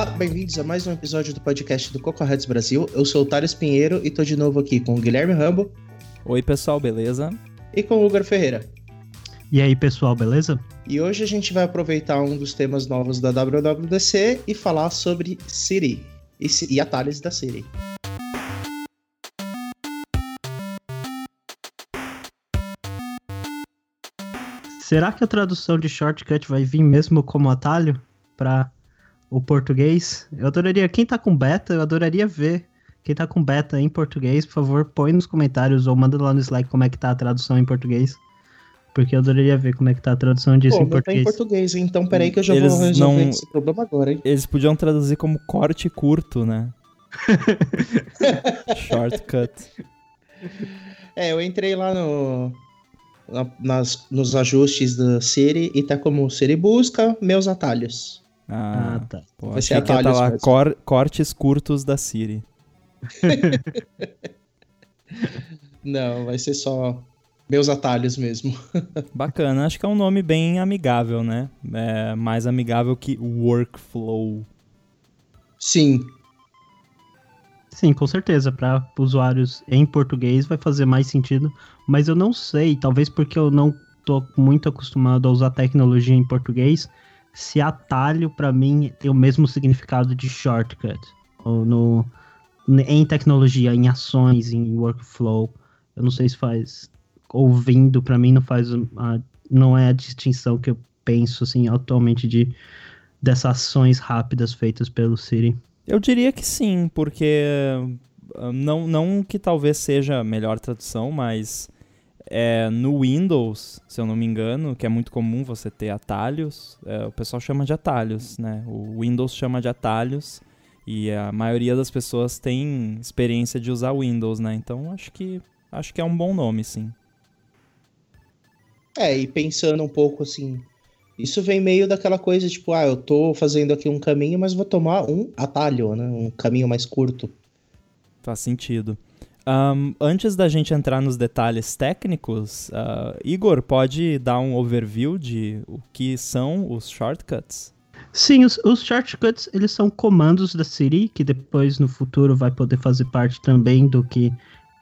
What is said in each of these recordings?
Olá, bem-vindos a mais um episódio do podcast do Coco Heads Brasil. Eu sou o Thales Pinheiro e tô de novo aqui com o Guilherme Rambo. Oi, pessoal, beleza? E com o Hugo Ferreira. E aí, pessoal, beleza? E hoje a gente vai aproveitar um dos temas novos da WWDC e falar sobre Siri e, e atalhos da Siri. Será que a tradução de shortcut vai vir mesmo como atalho para o português? Eu adoraria, quem tá com beta, eu adoraria ver. Quem tá com beta em português, por favor, põe nos comentários ou manda lá no Slack como é que tá a tradução em português. Porque eu adoraria ver como é que tá a tradução disso Pô, em português. Tá em português, então peraí que eu já Eles vou resolver não- esse problema agora, hein? Eles podiam traduzir como corte curto, né? Shortcut. É, eu entrei lá no, na- nas, nos ajustes da Siri e tá como Siri busca meus atalhos. Ah, Ah, tá. pô, vai achei ser que ia tá lá cor- cortes curtos da Siri. Não, vai ser só meus atalhos mesmo. Bacana, acho que é um nome bem amigável, né? É mais amigável que workflow. Sim, Sim, com certeza. Para usuários em português vai fazer mais sentido. Mas eu não sei, talvez porque eu não tô muito acostumado a usar tecnologia em português, se atalho para mim tem o mesmo significado de shortcut. Ou no, em tecnologia, em ações, em workflow. Eu não sei se faz. Ouvindo, para mim, não faz. Não é a distinção que eu penso, assim, atualmente de dessas ações rápidas feitas pelo Siri. Eu diria que sim, porque ah, não, não que talvez seja a melhor tradução, mas é, no Windows, se eu não me engano, que é muito comum você ter atalhos, é, o pessoal chama de atalhos, né? O Windows chama de atalhos e a maioria das pessoas tem experiência de usar Windows, né? Então acho que acho que é um bom nome, sim. É, e pensando um pouco assim, isso vem meio daquela coisa, tipo, ah, eu tô fazendo aqui um caminho, mas vou tomar um atalho, né? Um caminho mais curto. Faz sentido. Ahn, antes da gente entrar nos detalhes técnicos, ah, Igor, pode dar um overview de o que são os shortcuts? Sim, os, os shortcuts, eles são comandos da Siri, que depois no futuro vai poder fazer parte também do que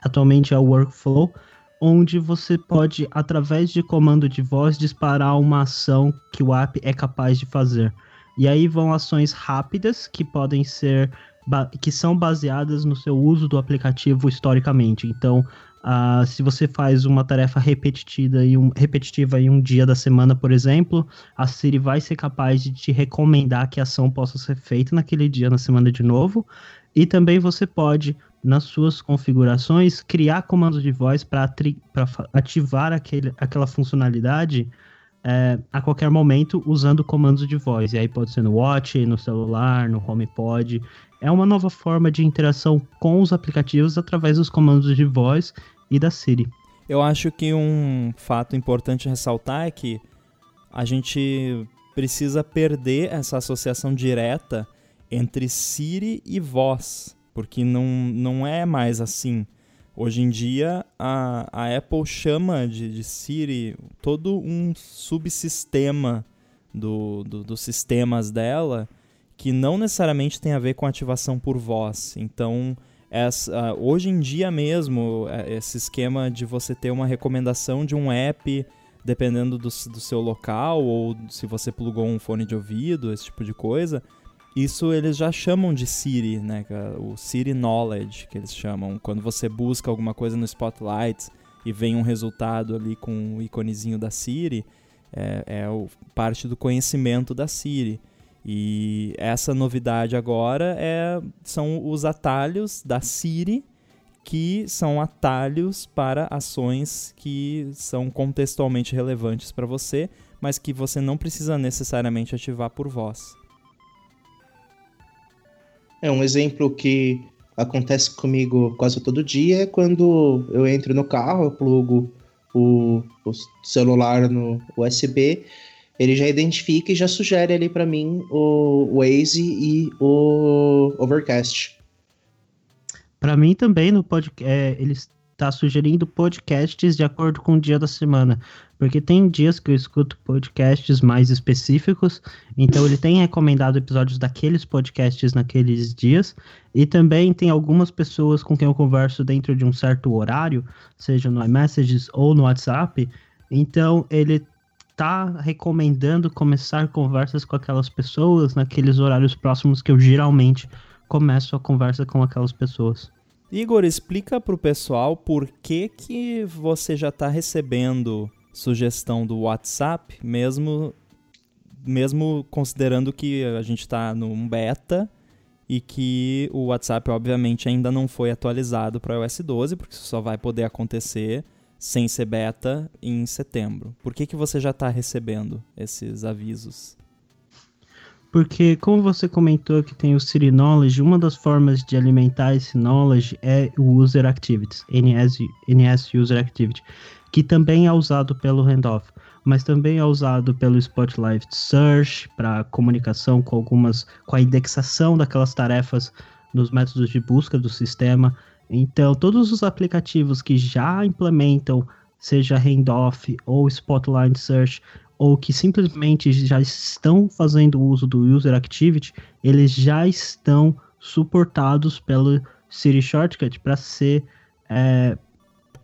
atualmente é o workflow, onde você pode, através de comando de voz, disparar uma ação que o app é capaz de fazer. E aí vão ações rápidas que podem ser que são baseadas no seu uso do aplicativo historicamente. Então, ah, se você faz uma tarefa repetitiva em, um, repetitiva em um dia da semana, por exemplo, a Siri vai ser capaz de te recomendar que a ação possa ser feita naquele dia, na semana de novo. E também você pode, nas suas configurações, criar comandos de voz para ativar aquele, aquela funcionalidade é, a qualquer momento usando comandos de voz. E aí pode ser no Watch, no celular, no HomePod. É uma nova forma de interação com os aplicativos através dos comandos de voz e da Siri. Eu acho que um fato importante ressaltar é que a gente precisa perder essa associação direta entre Siri e voz, porque não, não é mais assim. Hoje em dia, a, a Apple chama de, de Siri todo um subsistema do, do, dos sistemas dela que não necessariamente tem a ver com ativação por voz. Então, essa, hoje em dia mesmo, é, esse esquema de você ter uma recomendação de um app, dependendo do, do seu local, ou se você plugou um fone de ouvido, esse tipo de coisa, isso eles já chamam de Siri, né? O Siri Knowledge, que eles chamam. Quando você busca alguma coisa no Spotlight e vem um resultado ali com o iconezinho da Siri, é, é o, parte do conhecimento da Siri. E essa novidade agora é, são os atalhos da Siri, que são atalhos para ações que são contextualmente relevantes para você, mas que você não precisa necessariamente ativar por voz. É um exemplo que acontece comigo quase todo dia é quando eu entro no carro, eu plugo o, o celular no USB, ele já identifica e já sugere ali para mim o Waze e o Overcast. Para mim também no podcast, é, eles tá sugerindo podcasts de acordo com o dia da semana. Porque tem dias que eu escuto podcasts mais específicos, então ele tem recomendado episódios daqueles podcasts naqueles dias. E também tem algumas pessoas com quem eu converso dentro de um certo horário, seja no iMessages ou no WhatsApp. Então ele tá recomendando começar conversas com aquelas pessoas naqueles horários próximos que eu geralmente começo a conversa com aquelas pessoas. Igor, explica para o pessoal por que, que você já está recebendo sugestão do WhatsApp, mesmo, mesmo considerando que a gente está num beta e que o WhatsApp, obviamente, ainda não foi atualizado para iOS 12, porque isso só vai poder acontecer sem ser beta em setembro. Por que, que você já está recebendo esses avisos? Porque, como você comentou que tem o Siri Knowledge, uma das formas de alimentar esse knowledge é o User Activities, NS, NS User Activity, que também é usado pelo handoff, mas também é usado pelo Spotlight Search para comunicação com algumas, com a indexação daquelas tarefas nos métodos de busca do sistema. Então, todos os aplicativos que já implementam, seja handoff ou Spotlight Search, ou que simplesmente já estão fazendo uso do User Activity, eles já estão suportados pelo Siri Shortcut para ser é,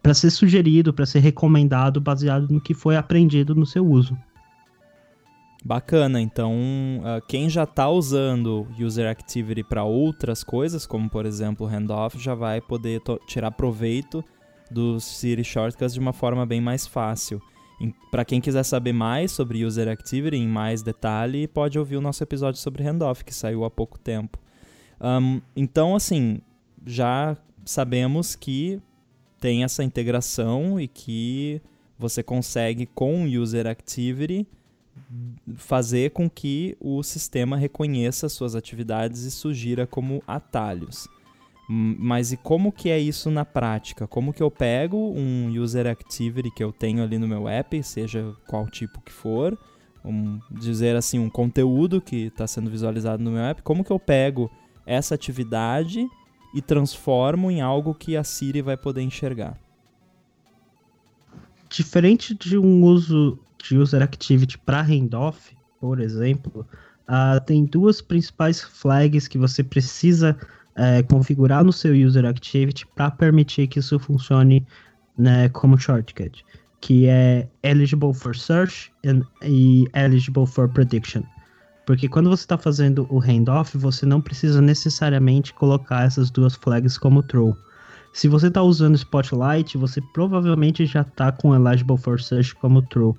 para ser sugerido, para ser recomendado baseado no que foi aprendido no seu uso. Bacana, então uh, quem já está usando User Activity para outras coisas, como por exemplo Handoff, já vai poder tirar proveito dos Siri Shortcuts de uma forma bem mais fácil. Para quem quiser saber mais sobre User Activity em mais detalhe, pode ouvir o nosso episódio sobre handoff, que saiu há pouco tempo. Um, então, assim, já sabemos que tem essa integração e que você consegue, com User Activity, fazer com que o sistema reconheça suas atividades e sugira como atalhos. Mas e como que é isso na prática? Como que eu pego um user activity que eu tenho ali no meu app, seja qual tipo que for, um, dizer assim, um conteúdo que está sendo visualizado no meu app, como que eu pego essa atividade e transformo em algo que a Siri vai poder enxergar? Diferente de um uso de user activity para handoff, por exemplo, uh, tem duas principais flags que você precisa é, configurar no seu User Activity para permitir que isso funcione né, como shortcut, que é eligible for search and, e eligible for prediction. Porque quando você está fazendo o handoff, você não precisa necessariamente colocar essas duas flags como true. Se você está usando Spotlight, você provavelmente já está com eligible for search como true.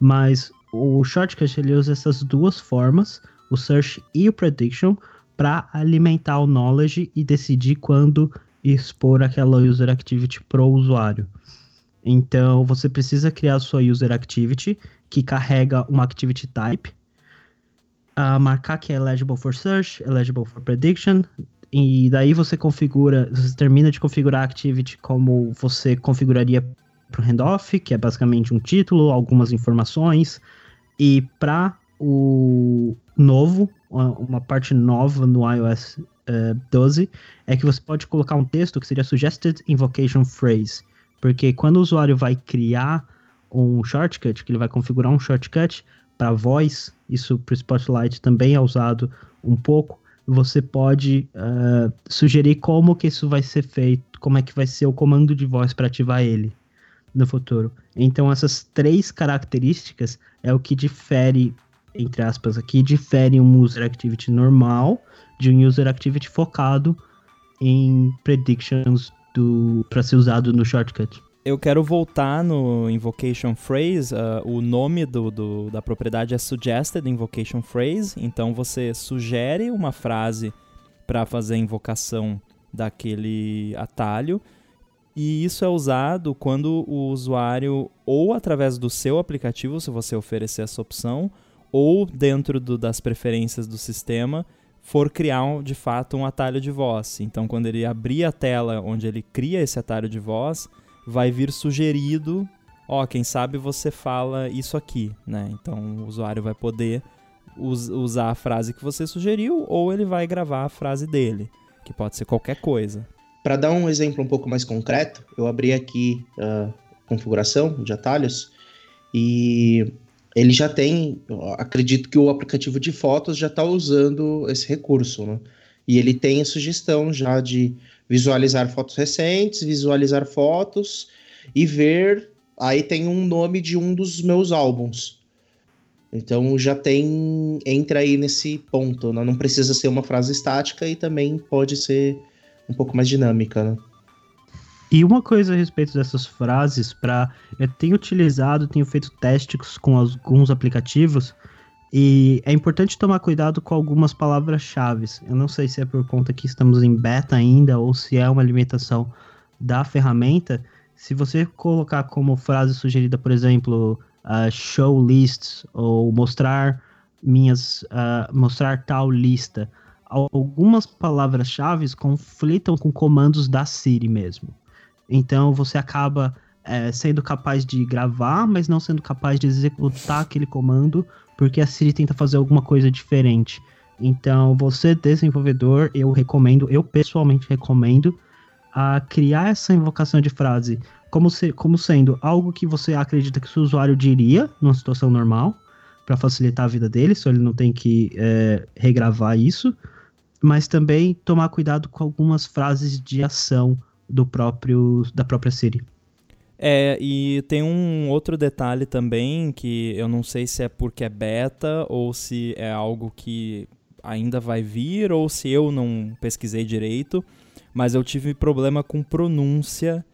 Mas o shortcut ele usa essas duas formas, o search e o prediction, para alimentar o knowledge e decidir quando expor aquela user activity para o usuário. Então, você precisa criar a sua user activity, que carrega uma activity type, uh, marcar que é eligible for search, eligible for prediction, e daí você configura, você termina de configurar a activity como você configuraria para o handoff, que é basicamente um título, algumas informações, e para o novo, uma parte nova no iOS uh, eh, 12 é que você pode colocar um texto que seria Suggested Invocation Phrase. Porque quando o usuário vai criar um shortcut, que ele vai configurar um shortcut para voz, isso para o Spotlight também é usado um pouco, você pode uh, sugerir como que isso vai ser feito, como é que vai ser o comando de voz para ativar ele no futuro. Então essas três características é o que difere entre aspas, aqui, difere um user activity normal de um user activity focado em predictions para ser usado no shortcut. Eu quero voltar no invocation phrase. Uh, o nome do, do, da propriedade é suggested invocation phrase. Então você sugere uma frase para fazer a invocação daquele atalho. E isso é usado quando o usuário, ou através do seu aplicativo, se você oferecer essa opção, ou dentro do, das preferências do sistema for criar um, de fato um atalho de voz. Então, quando ele abrir a tela onde ele cria esse atalho de voz, vai vir sugerido, ó, quem sabe você fala isso aqui, né? Então, o usuário vai poder us usar a frase que você sugeriu ou ele vai gravar a frase dele, que pode ser qualquer coisa. Para dar um exemplo um pouco mais concreto, eu abri aqui a configuração de atalhos e ele já tem, acredito que o aplicativo de fotos já está usando esse recurso, né? E ele tem a sugestão já de visualizar fotos recentes, visualizar fotos e ver. Aí tem um nome de um dos meus álbuns. Então já tem. Entra aí nesse ponto. Né? Não precisa ser uma frase estática e também pode ser um pouco mais dinâmica, né? E uma coisa a respeito dessas frases, para eu tenho utilizado, tenho feito testes com alguns aplicativos e é importante tomar cuidado com algumas palavras-chave. Eu não sei se é por conta que estamos em beta ainda ou se é uma limitação da ferramenta. Se você colocar como frase sugerida, por exemplo, uh, show lists ou mostrar minhas uh, mostrar tal lista, algumas palavras-chave conflitam com comandos da Siri mesmo. Então você acaba é, sendo capaz de gravar, mas não sendo capaz de executar aquele comando, porque a Siri tenta fazer alguma coisa diferente. Então, você, desenvolvedor, eu recomendo, eu pessoalmente recomendo, a criar essa invocação de frase como, se, como sendo algo que você acredita que o seu usuário diria numa situação normal, para facilitar a vida dele, só ele não tem que é, regravar isso, mas também tomar cuidado com algumas frases de ação do próprio da própria Siri. É, e tem um outro detalhe também que eu não sei se é porque é beta ou se é algo que ainda vai vir ou se eu não pesquisei direito, mas eu tive problema com pronúncia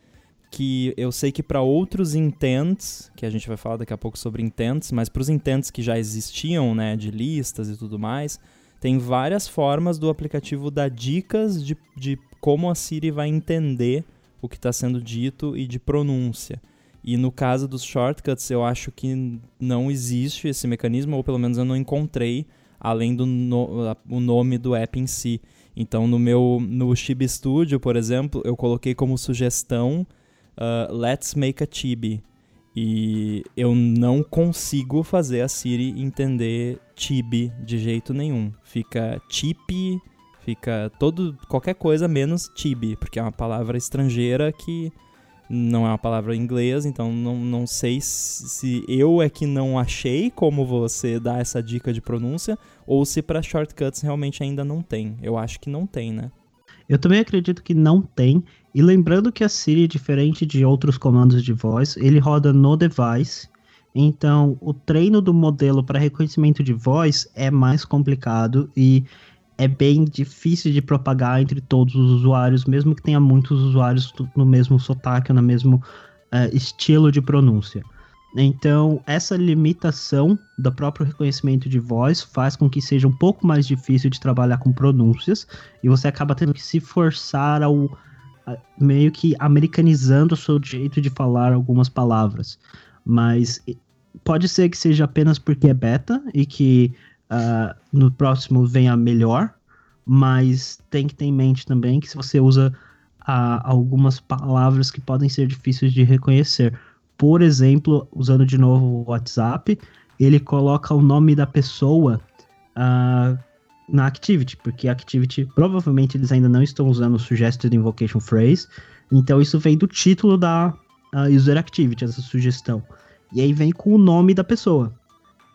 que eu sei que para outros intents, que a gente vai falar daqui a pouco sobre intents, mas para os intents que já existiam, né, de listas e tudo mais, tem várias formas do aplicativo dar dicas de, de como a Siri vai entender o que está sendo dito e de pronúncia. E no caso dos shortcuts, eu acho que não existe esse mecanismo, ou pelo menos eu não encontrei, além do no, o nome do app em si. Então, no meu no Chibi Studio, por exemplo, eu coloquei como sugestão uh, Let's Make a Chibi. E eu não consigo fazer a Siri entender Chibi de jeito nenhum. Fica Chibi Fica todo qualquer coisa menos tibi, porque é uma palavra estrangeira que não é uma palavra em inglês, então não, não sei se eu é que não achei como você dá essa dica de pronúncia ou se para shortcuts realmente ainda não tem. Eu acho que não tem, né? Eu também acredito que não tem. E lembrando que a Siri, diferente de outros comandos de voz, ele roda no device. Então, o treino do modelo para reconhecimento de voz é mais complicado e é bem difícil de propagar entre todos os usuários, mesmo que tenha muitos usuários no mesmo sotaque ou no mesmo uh, estilo de pronúncia. Então, essa limitação do próprio reconhecimento de voz faz com que seja um pouco mais difícil de trabalhar com pronúncias e você acaba tendo que se forçar ao meio que americanizando o seu jeito de falar algumas palavras. Mas pode ser que seja apenas porque é beta e que uh, no próximo venha melhor, mas tem que ter em mente também que se você usa uh, algumas palavras que podem ser difíceis de reconhecer. Por exemplo, usando de novo o WhatsApp, ele coloca o nome da pessoa uh, na Activity, porque a Activity provavelmente eles ainda não estão usando o Suggested Invocation Phrase, então isso vem do título da User Activity, essa sugestão. E aí vem com o nome da pessoa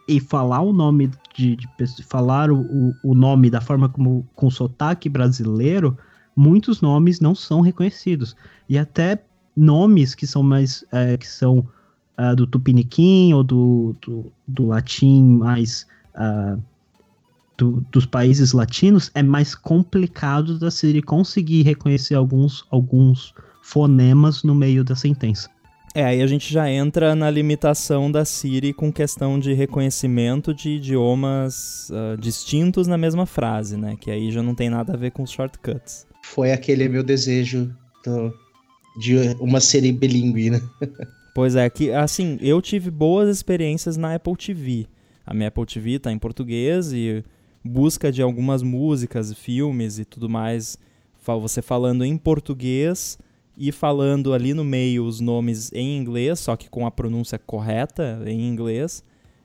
e falar o nome de, de falar o, o nome da forma como com sotaque brasileiro, muitos nomes não são reconhecidos. E até nomes que são mais é, que são uh, do tupiniquim ou do, do, do latim mais uh, do, dos países latinos é mais complicado da Siri conseguir reconhecer alguns alguns fonemas no meio da sentença. É, aí a gente já entra na limitação da Siri com questão de reconhecimento de idiomas uh, distintos na mesma frase, né? Que aí já não tem nada a ver com os shortcuts. Foi aquele meu desejo do, de uma Siri bilíngue, né? pois é, que assim, eu tive boas experiências na Apple TV. A minha Apple TV tá em português e busca de algumas músicas, filmes e tudo mais, você falando em português e falando ali no meio os nomes em inglês, só que com a pronúncia correta em inglês,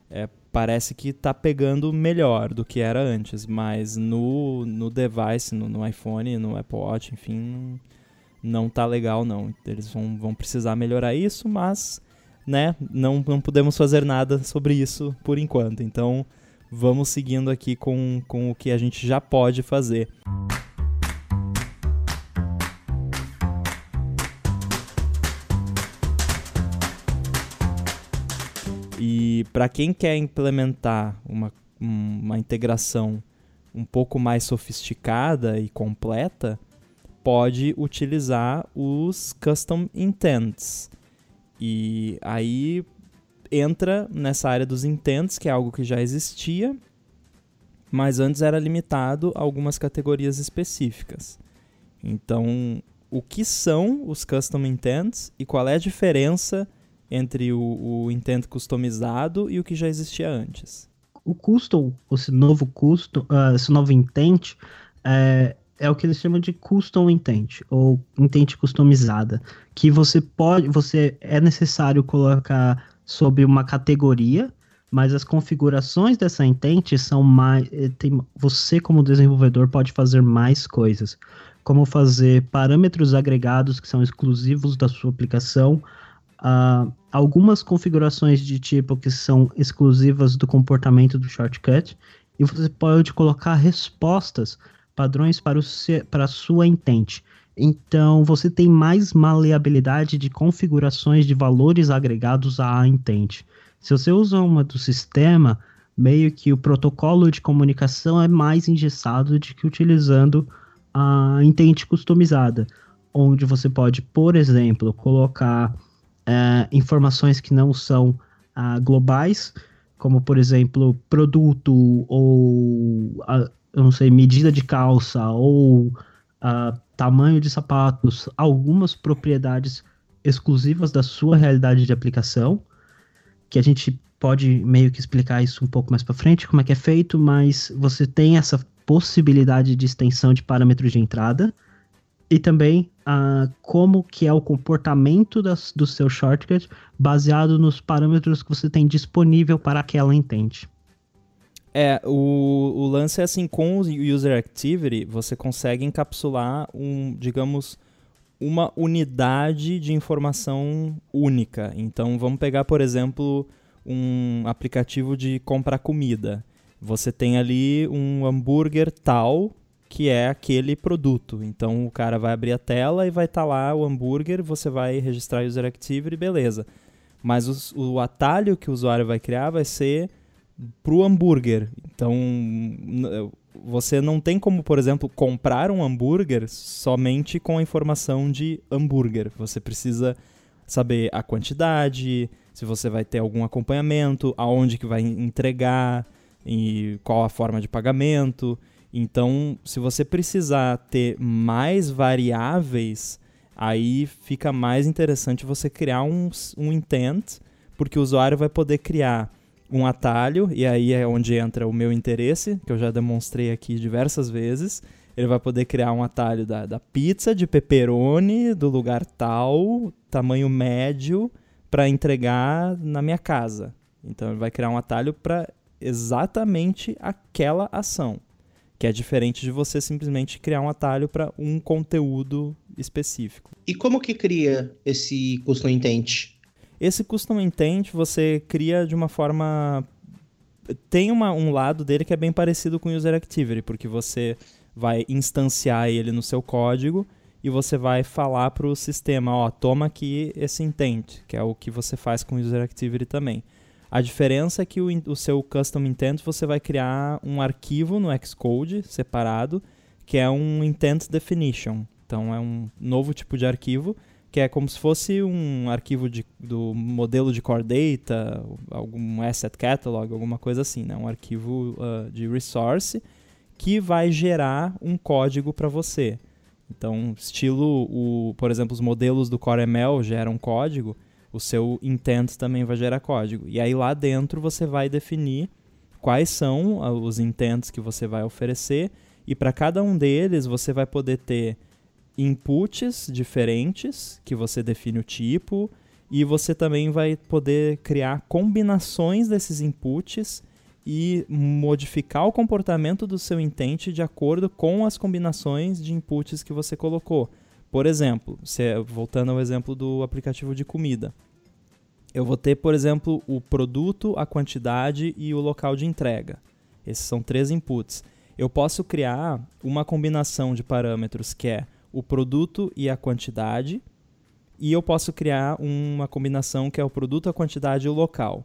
é, parece que está pegando melhor do que era antes, mas no, no device, no, no iPhone, no Apple Watch, enfim, não tá legal não. Eles vão, vão precisar melhorar isso, mas né, não, não podemos fazer nada sobre isso por enquanto. Então vamos seguindo aqui com, com o que a gente já pode fazer. E para quem quer implementar uma, uma integração um pouco mais sofisticada e completa, pode utilizar os custom intents. E aí entra nessa área dos intents, que é algo que já existia, mas antes era limitado a algumas categorias específicas. Então, o que são os custom intents e qual é a diferença entre o, o intent customizado e o que já existia antes? O custom, esse novo custom, uh, esse novo intent, é, é o que eles chamam de custom intent ou intent customizada, que você pode, você é necessário colocar sobre uma categoria, mas as configurações dessa intent são mais, eh, tem, você como desenvolvedor pode fazer mais coisas, como fazer parâmetros agregados que são exclusivos da sua aplicação, uh, algumas configurações de tipo que são exclusivas do comportamento do shortcut, e você pode colocar respostas, padrões para, o, para a sua intent. Então, você tem mais maleabilidade de configurações de valores agregados à intent. Se você usa uma do sistema, meio que o protocolo de comunicação é mais engessado do que utilizando a intent customizada, onde você pode, por exemplo, colocar é, informações que não são uh, globais, como por exemplo produto ou uh, eu não sei medida de calça ou uh, tamanho de sapatos, algumas propriedades exclusivas da sua realidade de aplicação, que a gente pode meio que explicar isso um pouco mais para frente, como é que é feito, mas você tem essa possibilidade de extensão de parâmetros de entrada e também uh, como que é o comportamento das, do seu shortcut baseado nos parâmetros que você tem disponível para aquela intent. É, o, o lance é assim, com o User Activity, você consegue encapsular um, digamos, uma unidade de informação única. Então, vamos pegar, por exemplo, um aplicativo de comprar comida. Você tem ali um hambúrguer tal que é aquele produto. Então o cara vai abrir a tela e vai estar tá lá o hambúrguer, você vai registrar user activity, beleza. Mas os, o atalho que o usuário vai criar vai ser para o hambúrguer. Então você não tem como, por exemplo, comprar um hambúrguer somente com a informação de hambúrguer. Você precisa saber a quantidade, se você vai ter algum acompanhamento, aonde que vai entregar e qual a forma de pagamento. Então, se você precisar ter mais variáveis, aí fica mais interessante você criar um, um intent, porque o usuário vai poder criar um atalho, e aí é onde entra o meu interesse, que eu já demonstrei aqui diversas vezes. Ele vai poder criar um atalho da, da pizza de pepperoni, do lugar tal, tamanho médio, para entregar na minha casa. Então ele vai criar um atalho para exatamente aquela ação que é diferente de você simplesmente criar um atalho para um conteúdo específico. E como que cria esse custom intent? Esse custom intent você cria de uma forma tem uma, um lado dele que é bem parecido com o user activity, porque você vai instanciar ele no seu código e você vai falar para o sistema, ó, toma aqui esse intent, que é o que você faz com o user activity também. A diferença é que o, o seu custom intent você vai criar um arquivo no Xcode separado, que é um intent definition. Então é um novo tipo de arquivo que é como se fosse um arquivo de, do modelo de core data, algum asset catalog, alguma coisa assim, né? um arquivo uh, de resource que vai gerar um código para você. Então, estilo, o, por exemplo, os modelos do Core ML geram código, o seu intent também vai gerar código. E aí lá dentro você vai definir quais são os intents que você vai oferecer e para cada um deles você vai poder ter inputs diferentes que você define o tipo e você também vai poder criar combinações desses inputs e modificar o comportamento do seu intent de acordo com as combinações de inputs que você colocou. Por exemplo, se, voltando ao exemplo do aplicativo de comida. Eu vou ter, por exemplo, o produto, a quantidade e o local de entrega. Esses são três inputs. Eu posso criar uma combinação de parâmetros que é o produto e a quantidade, e eu posso criar uma combinação que é o produto, a quantidade e o local.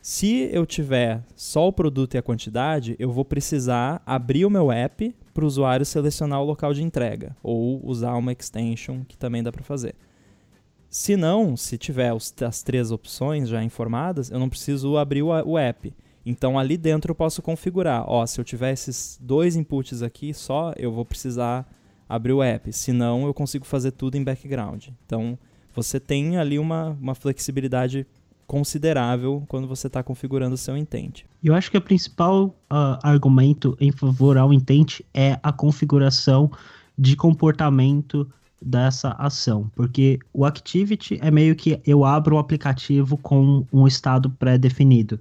Se eu tiver só o produto e a quantidade, eu vou precisar abrir o meu app para o usuário selecionar o local de entrega ou usar uma extension que também dá para fazer. Se não, se tiver as três opções já informadas, eu não preciso abrir o, o app. Então ali dentro eu posso configurar, ó, se eu tiver esses dois inputs aqui só, eu vou precisar abrir o app. Se não, eu consigo fazer tudo em background. Então você tem ali uma, uma flexibilidade considerável quando você está configurando o seu intent. Eu acho que o principal uh, argumento em favor ao intent é a configuração de comportamento dessa ação, porque o activity é meio que eu abro o aplicativo com um estado pré-definido,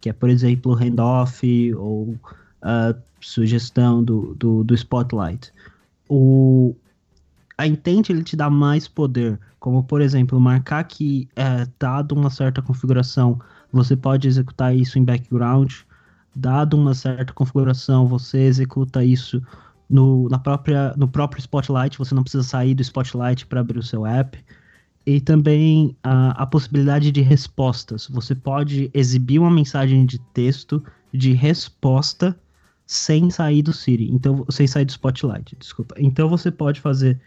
que é, por exemplo, handoff ou uh, sugestão do, do, do Spotlight. O, a intent ele te dá mais poder, como por exemplo, marcar que é, dado uma certa configuração, você pode executar isso em background, dado uma certa configuração, você executa isso no, na própria, no próprio Spotlight, você não precisa sair do Spotlight para abrir o seu app. E também a, a possibilidade de respostas. Você pode exibir uma mensagem de texto de resposta sem sair do Siri, então sem sair do Spotlight, desculpa. Então você pode fazer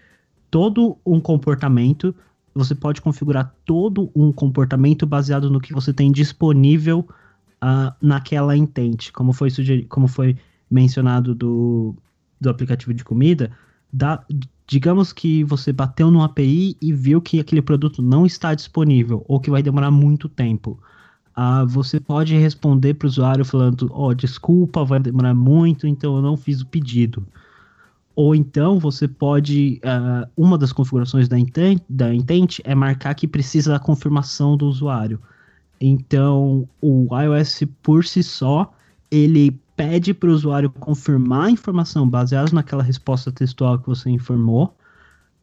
todo um comportamento, você pode configurar todo um comportamento baseado no que você tem disponível uh, naquela intent, como foi como foi mencionado do, do aplicativo de comida, da, digamos que você bateu no API e viu que aquele produto não está disponível ou que vai demorar muito tempo. Uh, você pode responder para o usuário falando: Ó, oh, desculpa, vai demorar muito, então eu não fiz o pedido. Ou então você pode. Uh, uma das configurações da intent, da intent é marcar que precisa da confirmação do usuário. Então o iOS por si só ele pede para o usuário confirmar a informação baseada naquela resposta textual que você informou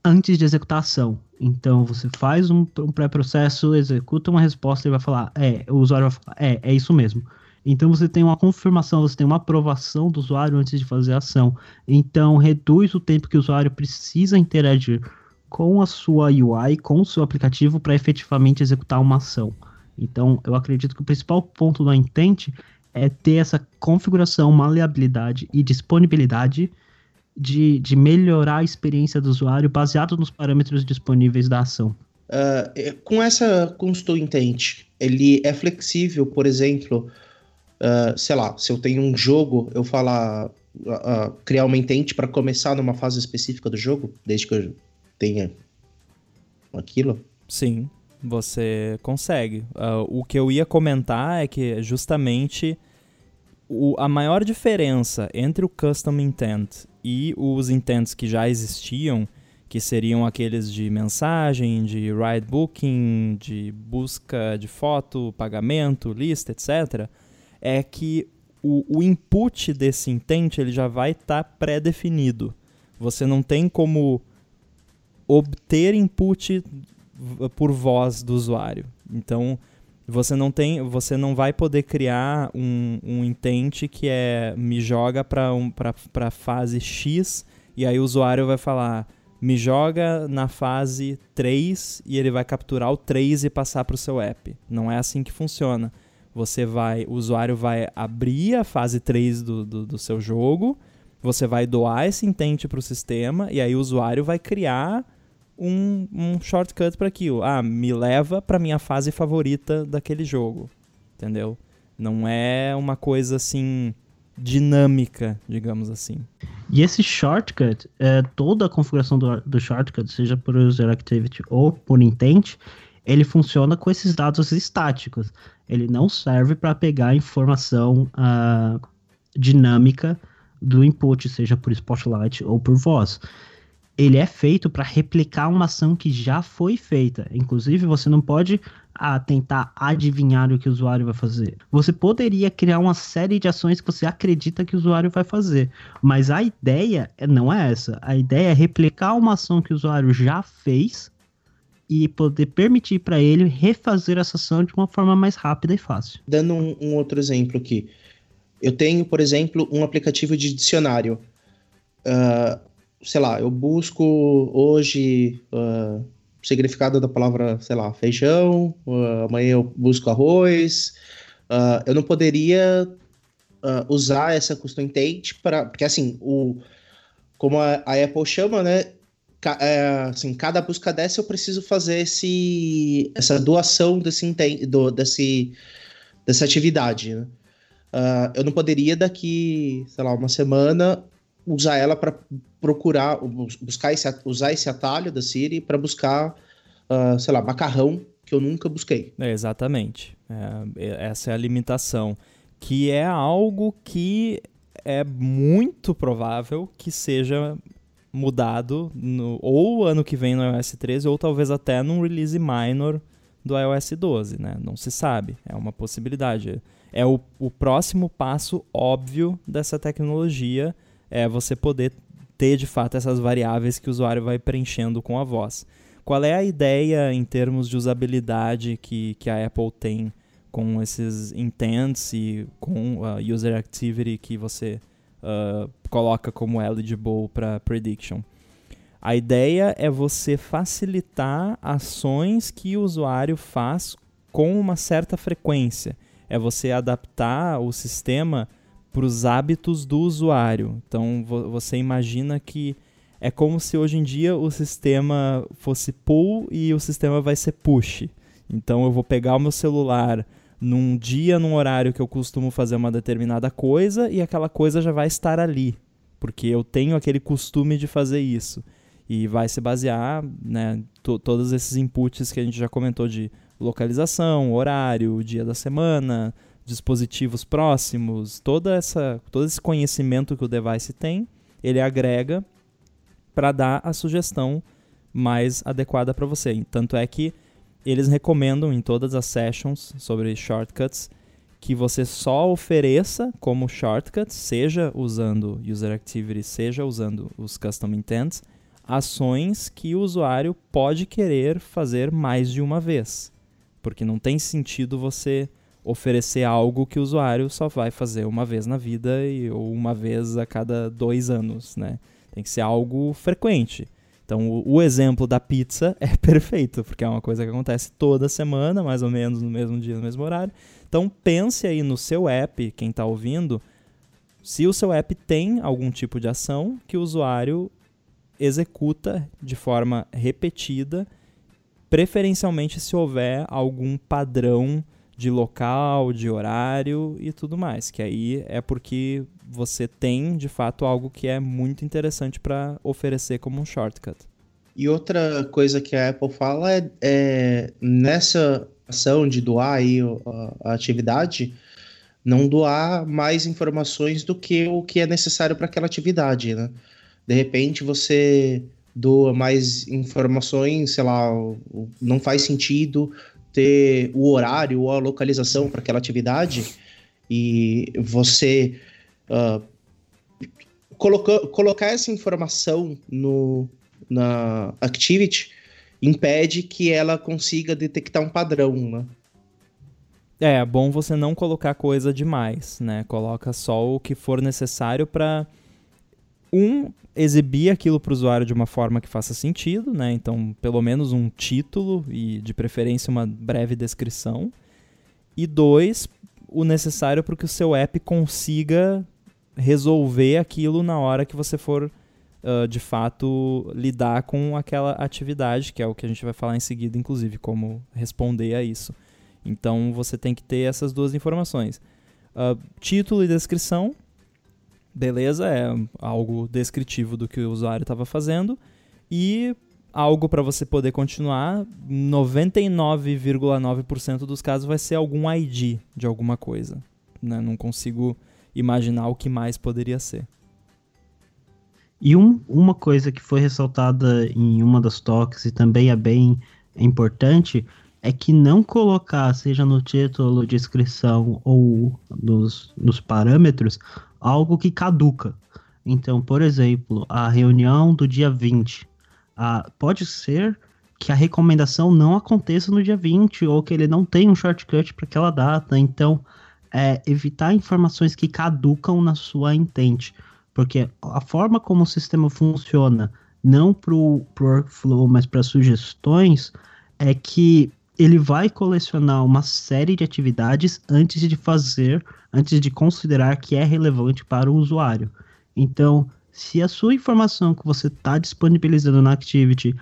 antes de executar a ação. Então você faz um, um pré-processo, executa uma resposta e vai falar, é, o usuário vai falar, é, é isso mesmo. Então você tem uma confirmação, você tem uma aprovação do usuário antes de fazer a ação. Então reduz o tempo que o usuário precisa interagir com a sua UI, com o seu aplicativo para efetivamente executar uma ação. Então eu acredito que o principal ponto do intent é ter essa configuração, maleabilidade e disponibilidade de, de melhorar a experiência do usuário baseado nos parâmetros disponíveis da ação. Uh, com essa Consto Intent, ele é flexível, por exemplo, uh, sei lá, se eu tenho um jogo, eu falar, uh, criar uma intent para começar numa fase específica do jogo, desde que eu tenha aquilo? Sim, você consegue. o que eu ia comentar é que justamente o, a maior diferença entre o Custom Intent e os intents que já existiam, que seriam aqueles de mensagem, de ride booking, de busca de foto, pagamento, lista, etc., é que o, o input desse intent ele já vai estar tá pré-definido. Você não tem como obter input por voz do usuário. Então, você não tem, você não vai poder criar um, um intent que é me joga para um, para fase X e aí o usuário vai falar me joga na fase 3 e ele vai capturar o 3 e passar para o seu app. Não é assim que funciona. Você vai, o usuário vai abrir a fase 3 do, do, do seu jogo, você vai doar esse intent para o sistema e aí o usuário vai criar um, um shortcut para aquilo. Ah, me leva para minha fase favorita daquele jogo, entendeu? Não é uma coisa assim dinâmica, digamos assim. E esse shortcut, é, toda a configuração do, do shortcut, seja por user activity ou por intent, ele funciona com esses dados estáticos. Ele não serve para pegar informação uh, dinâmica do input, seja por Spotlight ou por voz ele é feito para replicar uma ação que já foi feita. Inclusive, você não pode a tentar adivinhar o que o usuário vai fazer. Você poderia criar uma série de ações que você acredita que o usuário vai fazer, mas a ideia não é essa. A ideia é replicar uma ação que o usuário já fez e poder permitir para ele refazer essa ação de uma forma mais rápida e fácil. Dando um, um outro exemplo aqui. Eu tenho, por exemplo, um aplicativo de dicionário. Uh, sei lá, eu busco hoje uh, o significado da palavra, sei lá, feijão, uh, amanhã eu busco arroz. eu não poderia usar essa custom intent para. Porque assim, o, como a, a Apple chama, né? é, assim, cada busca dessa eu preciso fazer esse, essa doação desse, do, desse, dessa atividade. Né? Uh, eu não poderia daqui, sei lá, uma semana usar ela para procurar, buscar esse, usar esse atalho da Siri para buscar, uh, sei lá, macarrão que eu nunca busquei. É, exatamente. É, essa é a limitação. Que é algo que é muito provável que seja mudado no, ou ano que vem no iOS 13 ou talvez até num release minor do iOS 12, né? Não se sabe, é uma possibilidade. É o, o próximo passo óbvio dessa tecnologia, é você poder ter de fato essas variáveis que o usuário vai preenchendo com a voz. Qual é a ideia em termos de usabilidade que, que a Apple tem com esses intents e com a user activity que você uh, coloca como eligible para prediction. A ideia é você facilitar ações que o usuário faz com uma certa frequência. É você adaptar o sistema para os hábitos do usuário. Então vo você imagina que é como se hoje em dia o sistema fosse pull e o sistema vai ser push. Então eu vou pegar o meu celular num dia, num horário que eu costumo fazer uma determinada coisa e aquela coisa já vai estar ali, porque eu tenho aquele costume de fazer isso. E vai se basear, né, todos esses inputs que a gente já comentou de localização, horário, dia da semana, dispositivos próximos, toda essa, todo esse conhecimento que o device tem, ele agrega para dar a sugestão mais adequada para você. Tanto é que eles recomendam em todas as sessions sobre shortcuts que você só ofereça como shortcuts, seja usando user activity, seja usando os custom intents, ações que o usuário pode querer fazer mais de uma vez. Porque não tem sentido você oferecer algo que o usuário só vai fazer uma vez na vida e, ou uma vez a cada dois anos, né? Tem que ser algo frequente. Então, o, o, exemplo da pizza é perfeito, porque é uma coisa que acontece toda semana, mais ou menos no mesmo dia, no mesmo horário. Então, pense aí no seu app, quem está ouvindo, se o seu app tem algum tipo de ação que o usuário executa de forma repetida, preferencialmente se houver algum padrão de local, de horário e tudo mais, que aí é porque você tem de fato algo que é muito interessante para oferecer como um shortcut. E outra coisa que a Apple fala é, é nessa ação de doar aí a, a atividade, não doar mais informações do que o que é necessário para aquela atividade, né? De repente você doa mais informações, sei lá, não faz sentido ter o horário ou a localização para aquela atividade e você uh, colocar, essa informação no, na Activity impede que ela consiga detectar um padrão, né? É, é bom você não colocar coisa demais, né? Coloca só o que for necessário para um exibir aquilo para o usuário de uma forma que faça sentido, né? Então, pelo menos um título e, de preferência, uma breve descrição. E dois, o necessário para que o seu app consiga resolver aquilo na hora que você for, uh, de fato, lidar com aquela atividade, que é o que a gente vai falar em seguida, inclusive, como responder a isso. Então, você tem que ter essas duas informações. Uh, título e descrição, beleza, é algo descritivo do que o usuário estava fazendo e algo para você poder continuar, 99,9% dos casos vai ser algum ID de alguma coisa. Né? Não consigo imaginar o que mais poderia ser. E um, uma coisa que foi ressaltada em uma das toques e também é bem importante é que não colocar, seja no título, descrição ou nos, nos parâmetros, algo que caduca. Então, por exemplo, a reunião do dia 20. Ah, pode ser que a recomendação não aconteça no dia 20 ou que ele não tenha um shortcut para aquela data. Então, é, evitar informações que caducam na sua intente. Porque a forma como o sistema funciona, não para o workflow, mas para sugestões, é que ele vai colecionar uma série de atividades antes de fazer, antes de considerar que é relevante para o usuário. Então, se a sua informação que você está disponibilizando na Activity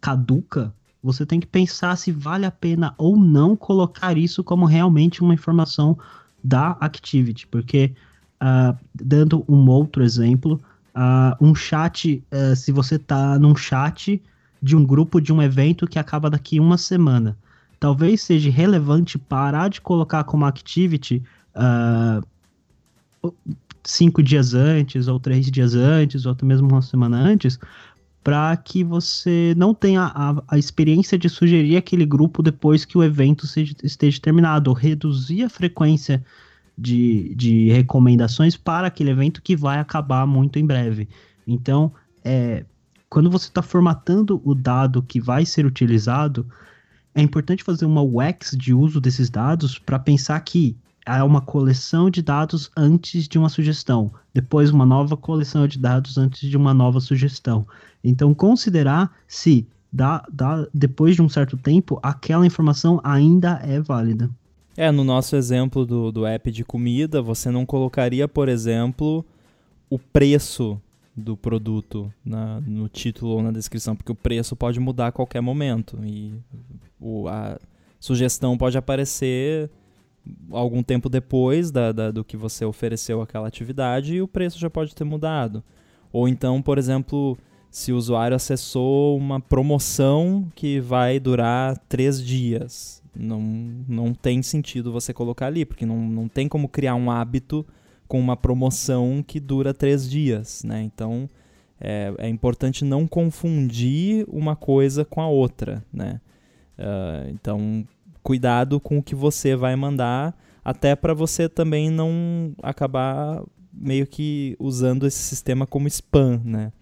caduca, você tem que pensar se vale a pena ou não colocar isso como realmente uma informação da Activity, porque uh, dando um outro exemplo, uh, um chat, uh, se você está num chat de um grupo de um evento que acaba daqui uma semana, talvez seja relevante parar de colocar como Activity cinco dias antes, ou três dias antes, ou até mesmo uma semana antes, para que você não tenha a, a, experiência de sugerir aquele grupo depois que o evento seja, esteja terminado, ou reduzir a frequência de, de recomendações para aquele evento que vai acabar muito em breve. Então, é, quando você está formatando o dado que vai ser utilizado, é importante fazer uma UX de uso desses dados para pensar que é uma coleção de dados antes de uma sugestão, depois uma nova coleção de dados antes de uma nova sugestão. Então, considerar se dá, dá, depois de um certo tempo aquela informação ainda é válida. É, no nosso exemplo do, do app de comida, você não colocaria, por exemplo, o preço do produto na, no título ou na descrição, porque o preço pode mudar a qualquer momento e o, a sugestão pode aparecer algum tempo depois da, da, do que você ofereceu aquela atividade e o preço já pode ter mudado. Ou então, por exemplo, se o usuário acessou uma promoção que vai durar três dias. Não, não tem sentido você colocar ali, porque não, não tem como criar um hábito com uma promoção que dura três dias. Né? Então é, é importante não confundir uma coisa com a outra. Né? Uh, então, cuidado com o que você vai mandar, até para você também não acabar meio que usando esse sistema como spam, né?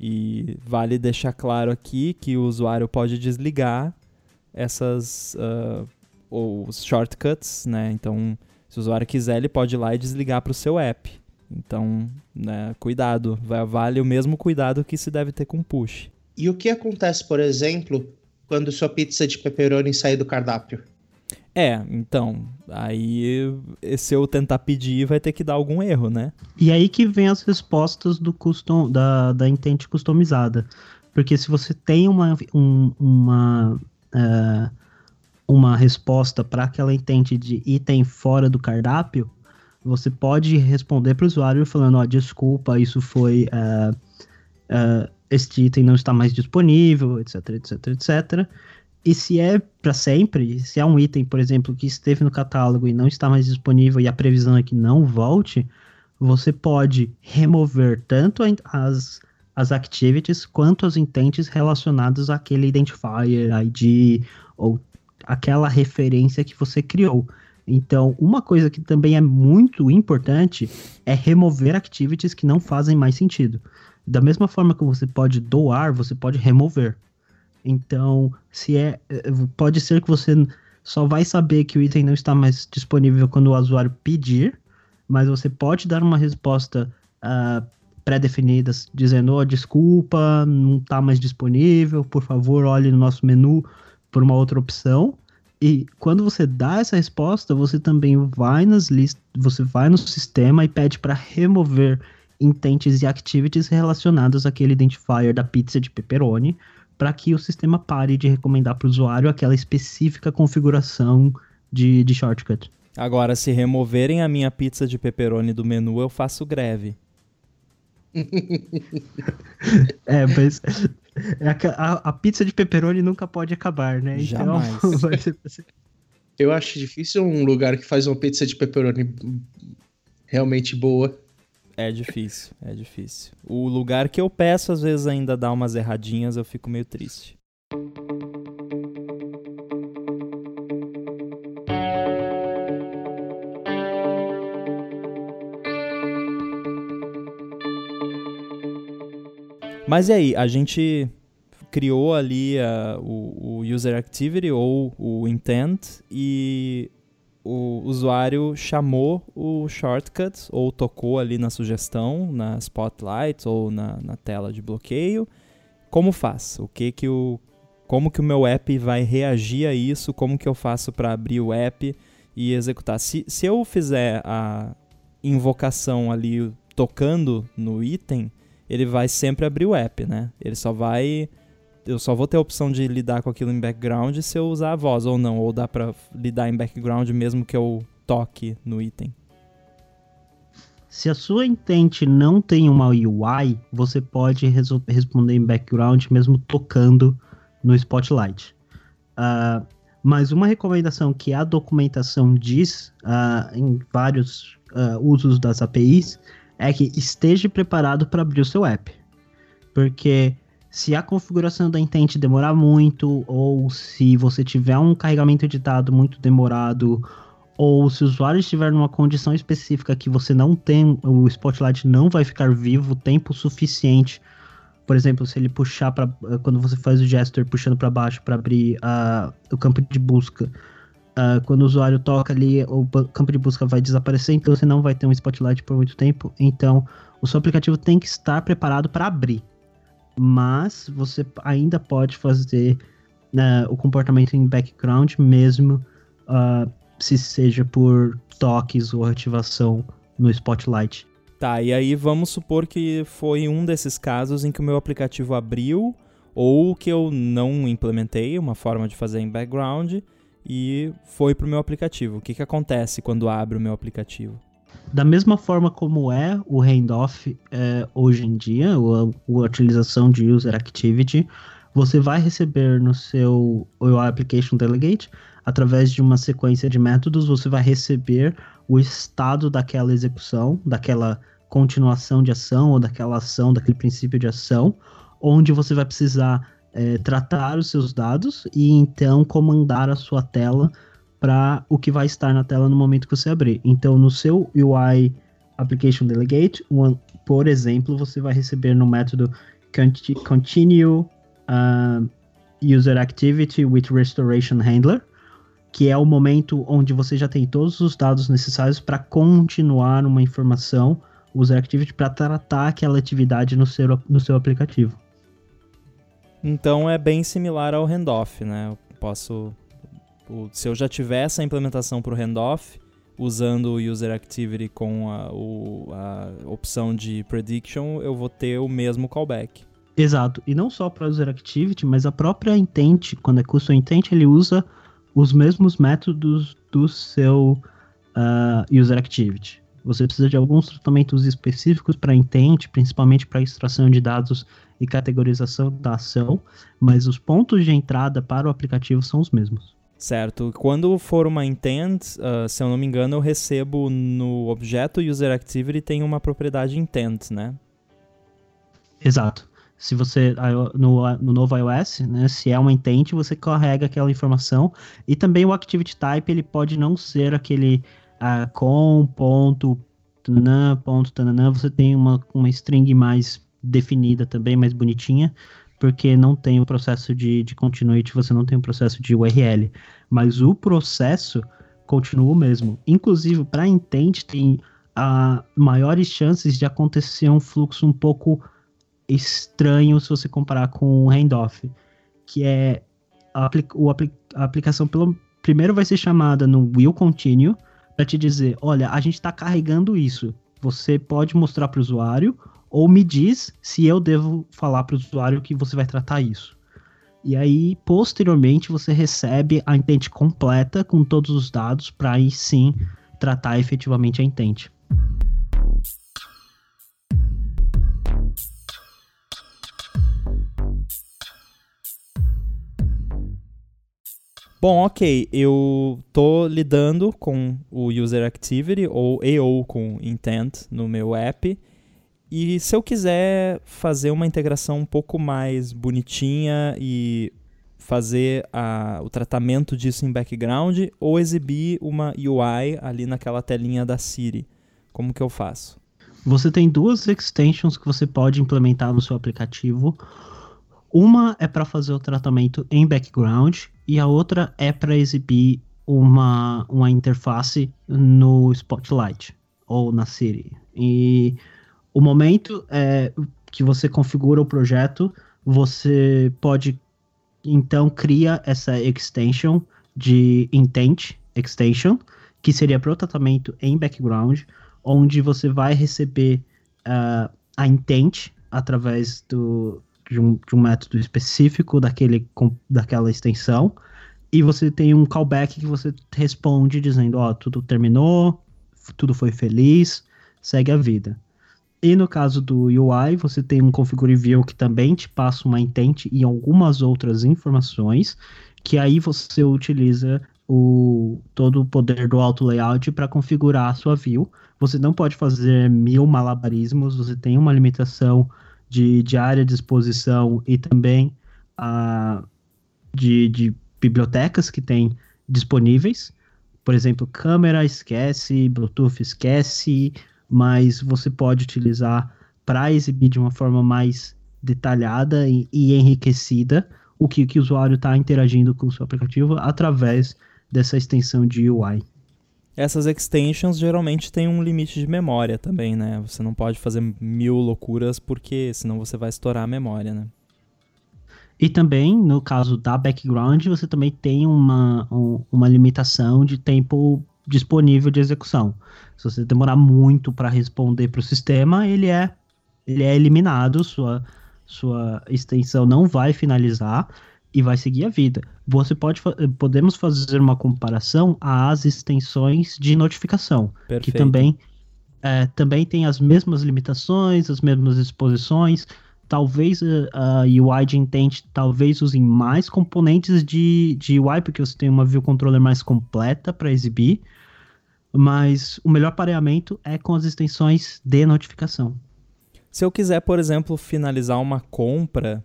E vale deixar claro aqui que o usuário pode desligar essas uh, os shortcuts, né? Então, se o usuário quiser, ele pode ir lá e desligar para o seu app. Então, né, cuidado, vale o mesmo cuidado que se deve ter com push. E o que acontece, por exemplo, quando sua pizza de pepperoni sair do cardápio. É, então, aí se eu tentar pedir vai ter que dar algum erro, né? E aí que vem as respostas do custom, da, da intente customizada. Porque se você tem uma, um, uma, uh, uma resposta para aquela intente de item fora do cardápio, você pode responder para o usuário falando, ó, oh, desculpa, isso foi... Uh, uh, este item não está mais disponível, etc, etc, etc. E se é para sempre, se é um item, por exemplo, que esteve no catálogo e não está mais disponível e a previsão é que não volte, você pode remover tanto as, as activities quanto as intentes relacionadas àquele identifier, ID ou aquela referência que você criou. Então, uma coisa que também é muito importante é remover activities que não fazem mais sentido. Da mesma forma que você pode doar, você pode remover. Então, se é, pode ser que você só vai saber que o item não está mais disponível quando o usuário pedir, mas você pode dar uma resposta uh, pré-definida dizendo: oh, desculpa, não está mais disponível, por favor, olhe no nosso menu por uma outra opção. E quando você dá essa resposta, você também vai nas listas, você vai no sistema e pede para remover intents e activities relacionados àquele identifier da pizza de pepperoni, para que o sistema pare de recomendar para o usuário aquela específica configuração de, de shortcut. Agora, se removerem a minha pizza de pepperoni do menu, eu faço greve. é, mas a, a, pizza de pepperoni nunca pode acabar, né? Então, Jamais. Então, Eu acho difícil um lugar que faz uma pizza de pepperoni realmente boa. É difícil, é difícil. O lugar que eu peço às vezes ainda dá umas erradinhas, eu fico meio triste. Mas e aí, a gente criou ali uh, o, o user activity ou o intent e o usuário chamou o shortcut ou tocou ali na sugestão, na spotlight ou na, na tela de bloqueio. Como faz? O que que o como que o meu app vai reagir a isso? Como que eu faço para abrir o app e executar? Se, se eu fizer a invocação ali tocando no item, ele vai sempre abrir o app, né? Ele só vai eu só vou ter a opção de lidar com aquilo em background se eu usar a voz ou não, ou dá para lidar em background mesmo que eu toque no item. Se a sua intent não tem uma UI, você pode responder em background mesmo tocando no Spotlight. Uh, mas uma recomendação que a documentação diz uh, em vários uh, usos das APIs é que esteja preparado para abrir o seu app. Porque se a configuração da intent demorar muito, ou se você tiver um carregamento de dado muito demorado, ou se o usuário estiver numa condição específica que você não tem, o Spotlight não vai ficar vivo tempo suficiente. Por exemplo, se ele puxar para quando você faz o gesture puxando para baixo para abrir uh, o campo de busca, uh, quando o usuário toca ali, o campo de busca vai desaparecer, então você não vai ter um Spotlight por muito tempo. Então, o seu aplicativo tem que estar preparado para abrir mas você ainda pode fazer né, o comportamento em background mesmo uh, se seja por toques ou ativação no Spotlight. Tá, e aí vamos supor que foi um desses casos em que o meu aplicativo abriu ou que eu não implementei uma forma de fazer em background e foi para o meu aplicativo. O que, que acontece quando abre o meu aplicativo? Da mesma forma como é o handoff é, hoje em dia, a, a utilização de user activity, você vai receber no seu UI Application Delegate, através de uma sequência de métodos, você vai receber o estado daquela execução, daquela continuação de ação ou daquela ação, daquele princípio de ação, onde você vai precisar é, tratar os seus dados e então comandar a sua tela para o que vai estar na tela no momento que você abrir. Então, no seu UI Application Delegate, por exemplo, você vai receber no método continue uh, user activity with restoration handler, que é o momento onde você já tem todos os dados necessários para continuar uma informação user activity para tratar aquela atividade no seu, no seu aplicativo. Então é bem similar ao handoff, né? Eu posso se eu já tiver essa implementação para o handoff, usando o user activity com a, o, a opção de prediction, eu vou ter o mesmo callback. Exato. E não só para user activity, mas a própria intent, quando é custom intent, ele usa os mesmos métodos do seu uh, user activity. Você precisa de alguns tratamentos específicos para intent, principalmente para extração de dados e categorização da ação, mas os pontos de entrada para o aplicativo são os mesmos. Certo. Quando for uma intent, uh, se eu não me engano, eu recebo no objeto user activity tem uma propriedade intent, né? Exato. Se você no, no novo iOS, né, se é uma intent, você carrega aquela informação e também o activity type ele pode não ser aquele uh, com ponto tananã, ponto você tem uma, uma string mais definida também, mais bonitinha, porque não tem o processo de, de continuity, você não tem o processo de URL. Mas o processo continua o mesmo. Inclusive, para intent, tem a maiores chances de acontecer um fluxo um pouco estranho se você comparar com o handoff, que é a, o, a aplicação pelo primeiro vai ser chamada no will continue para te dizer, olha, a gente está carregando isso. Você pode mostrar para o usuário ou me diz se eu devo falar para o usuário que você vai tratar isso. E aí, posteriormente, você recebe a intent completa com todos os dados para aí sim tratar efetivamente a intent. Bom, ok, eu tô lidando com o user activity ou e ou com intent no meu app e se eu quiser fazer uma integração um pouco mais bonitinha e fazer a, o tratamento disso em background ou exibir uma UI ali naquela telinha da Siri, como que eu faço? Você tem duas extensions que você pode implementar no seu aplicativo. Uma é para fazer o tratamento em background e a outra é para exibir uma, uma interface no Spotlight ou na Siri. E o momento é que você configura o projeto, você pode então cria essa extension de intent extension, que seria para o tratamento em background, onde você vai receber uh, a intent através do, de, um, de um método específico daquele, daquela extensão, e você tem um callback que você responde dizendo, ó, oh, tudo terminou, tudo foi feliz, segue a vida. E no caso do UI, você tem um configure view que também te passa uma intent e algumas outras informações, que aí você utiliza o todo o poder do auto layout para configurar a sua view. Você não pode fazer mil malabarismos, você tem uma limitação de, de área de exposição e também uh, de, de bibliotecas que tem disponíveis. Por exemplo, câmera esquece, Bluetooth esquece, mas você pode utilizar para exibir de uma forma mais detalhada e, e enriquecida o que, que o usuário está interagindo com o seu aplicativo através dessa extensão de UI. Essas extensions geralmente têm um limite de memória também, né? Você não pode fazer mil loucuras porque senão você vai estourar a memória, né? E também, no caso da background, você também tem uma, um, uma limitação de tempo disponível de execução. Se você demorar muito para responder para o sistema, ele é, ele é eliminado, sua, sua extensão não vai finalizar e vai seguir a vida. Você pode podemos fazer uma comparação às extensões de notificação, Perfeito. que também é, também tem as mesmas limitações, as mesmas exposições. Talvez a, a UI de intent talvez use mais componentes de, de UI, porque você tem uma view controller mais completa para exibir mas o melhor pareamento é com as extensões de notificação. Se eu quiser, por exemplo, finalizar uma compra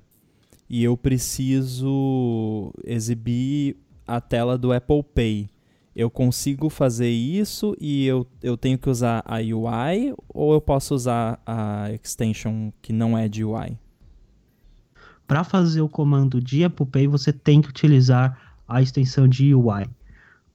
e eu preciso exibir a tela do Apple Pay, eu consigo fazer isso e eu, eu tenho que usar a UI ou eu posso usar a extension que não é de UI? Para fazer o comando de Apple Pay, você tem que utilizar a extensão de UI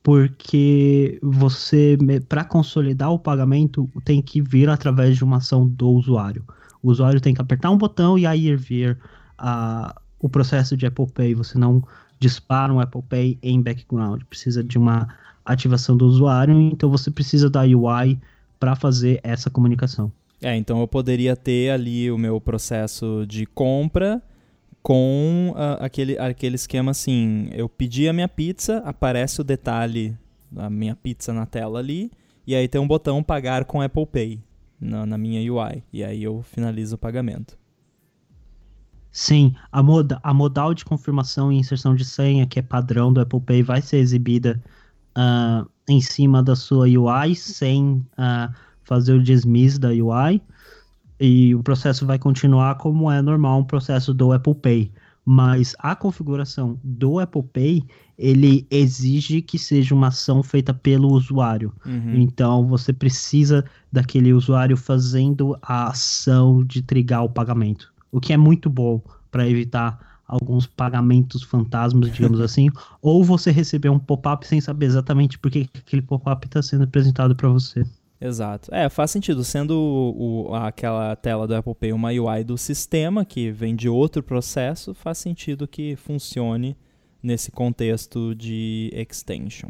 porque você, para consolidar o pagamento, tem que vir através de uma ação do usuário. O usuário tem que apertar um botão e aí vir a, o processo de Apple Pay. Você não dispara um Apple Pay em background, precisa de uma ativação do usuário, então você precisa da UI para fazer essa comunicação. É, então eu poderia ter ali o meu processo de compra com uh, aquele, aquele esquema assim: eu pedi a minha pizza, aparece o detalhe da minha pizza na tela ali, e aí tem um botão pagar com Apple Pay na, na minha UI, e aí eu finalizo o pagamento. Sim, a, moda, a modal de confirmação e inserção de senha, que é padrão do Apple Pay, vai ser exibida uh, em cima da sua UI, sem uh, fazer o dismiss da UI e o processo vai continuar como é normal um processo do Apple Pay. Mas a configuração do Apple Pay, ele exige que seja uma ação feita pelo usuário. Uhum. Então você precisa daquele usuário fazendo a ação de trigar o pagamento. O que é muito bom para evitar alguns pagamentos fantasmas, digamos assim, ou você receber um pop-up sem saber exatamente por que aquele pop-up está sendo apresentado para você. Exato. É, faz sentido. Sendo o, o, aquela tela do Apple Pay uma UI do sistema, que vem de outro processo, faz sentido que funcione nesse contexto de extension.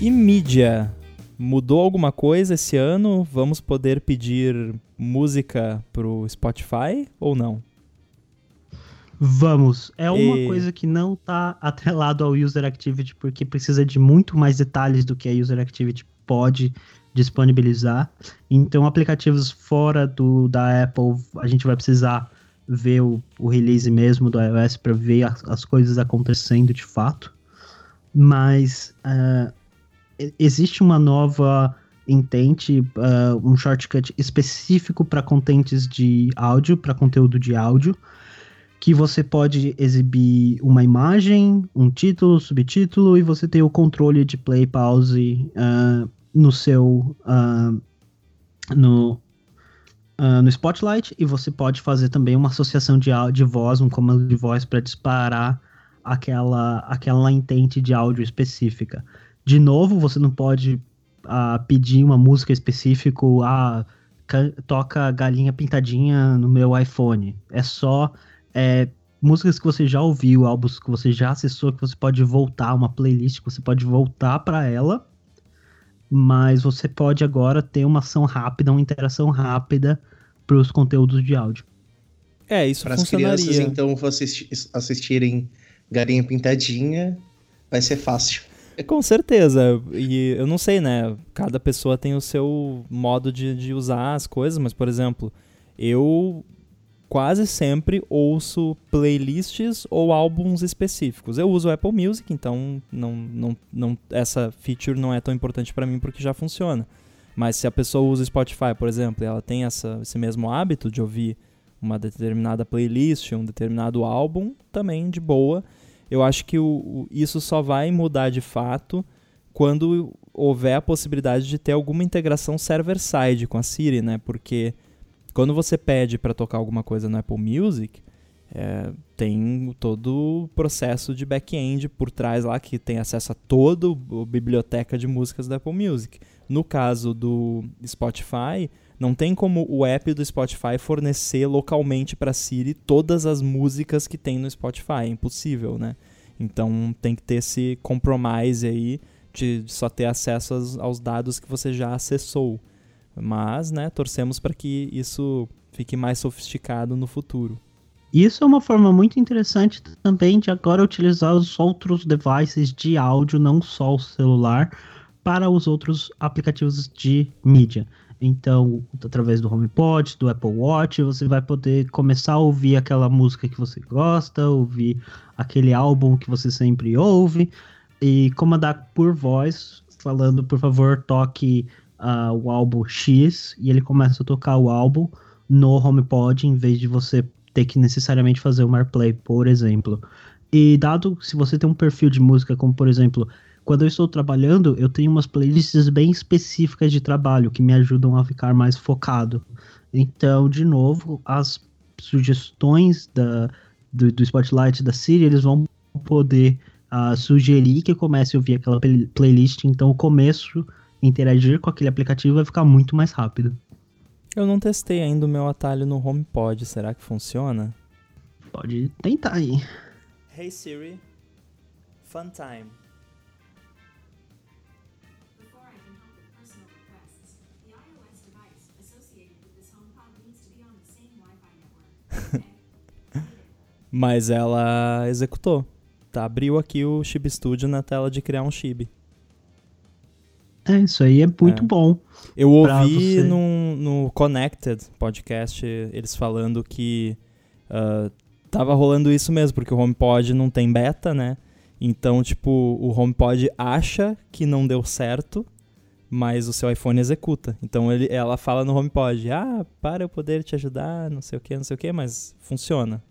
E mídia? Mudou alguma coisa esse ano? Vamos poder pedir música pro Spotify ou não? Vamos. É uma e... coisa que não está atrelado ao User Activity, porque precisa de muito mais detalhes do que a User Activity pode disponibilizar. Então, aplicativos fora do da Apple, a gente vai precisar ver o, o release mesmo do iOS para ver as, as, coisas acontecendo de fato. Mas uh, existe uma nova intent, uh, um shortcut específico para contentes de áudio, para conteúdo de áudio que você pode exibir uma imagem, um título, subtítulo, e você tem o controle de play pause uh, no seu. Uh, no, uh, no Spotlight, e você pode fazer também uma associação de, de voz, um comando de voz para disparar aquela, aquela intente de áudio específica. De novo, você não pode pedir uma música específica, ah, toca Galinha Pintadinha no meu iPhone. É só é, músicas que você já ouviu, álbuns que você já acessou, que você pode voltar, uma playlist que você pode voltar para ela. Mas você pode agora ter uma ação rápida, uma interação rápida para os conteúdos de áudio. É, isso Para as crianças, então, assistir, assistirem Galinha Pintadinha, vai ser fácil. Com certeza. E eu não sei, né? Cada pessoa tem o seu modo de, de usar as coisas, mas, por exemplo, eu quase sempre ouço playlists ou álbuns específicos. Eu uso Apple Music, então não, não, não, essa feature não é tão importante para mim porque já funciona. Mas se a pessoa usa Spotify, por exemplo, e ela tem essa, esse mesmo hábito de ouvir uma determinada playlist, um determinado álbum, também de boa. Eu acho que o, o, isso só vai mudar de fato quando houver a possibilidade de ter alguma integração server-side com a Siri, né? Porque quando você pede para tocar alguma coisa no Apple Music, é, tem todo o processo de back-end por trás lá que tem acesso a toda a biblioteca de músicas do Apple Music. No caso do Spotify, não tem como o app do Spotify fornecer localmente para Siri todas as músicas que tem no Spotify. É impossível, né? Então tem que ter esse compromise aí de só ter acesso aos, aos dados que você já acessou. Mas, né, torcemos para que isso fique mais sofisticado no futuro. Isso é uma forma muito interessante também de agora utilizar os outros devices de áudio, não só o celular, para os outros aplicativos de mídia. Então, através do HomePod, do Apple Watch, você vai poder começar a ouvir aquela música que você gosta, ouvir aquele álbum que você sempre ouve, e comandar por voz, falando, por favor, toque uh, o álbum X e ele começa a tocar o álbum no HomePod em vez de você ter que necessariamente fazer um AirPlay, por exemplo. E dado se você tem um perfil de música, como por exemplo, quando eu estou trabalhando, eu tenho umas playlists bem específicas de trabalho que me ajudam a ficar mais focado. Então, de novo, as sugestões da, do, do Spotlight da Siri, eles vão poder uh, sugerir que eu comece a ouvir aquela playlist. Então, o começo interagir com aquele aplicativo vai ficar muito mais rápido. Eu não testei ainda o meu atalho no HomePod, será que funciona? Pode tentar aí. Hey Siri, fun time. Mas ela executou. Tá, abriu aqui o Chib Studio na tela de criar um Chib. É, isso aí é muito é. bom. Eu ouvi no, no Connected podcast eles falando que uh, tava rolando isso mesmo, porque o HomePod não tem beta, né? Então, tipo, o HomePod acha que não deu certo, mas o seu iPhone executa. Então ele, ela fala no HomePod, ah, para eu poder te ajudar, não sei o que, não sei o que, mas funciona.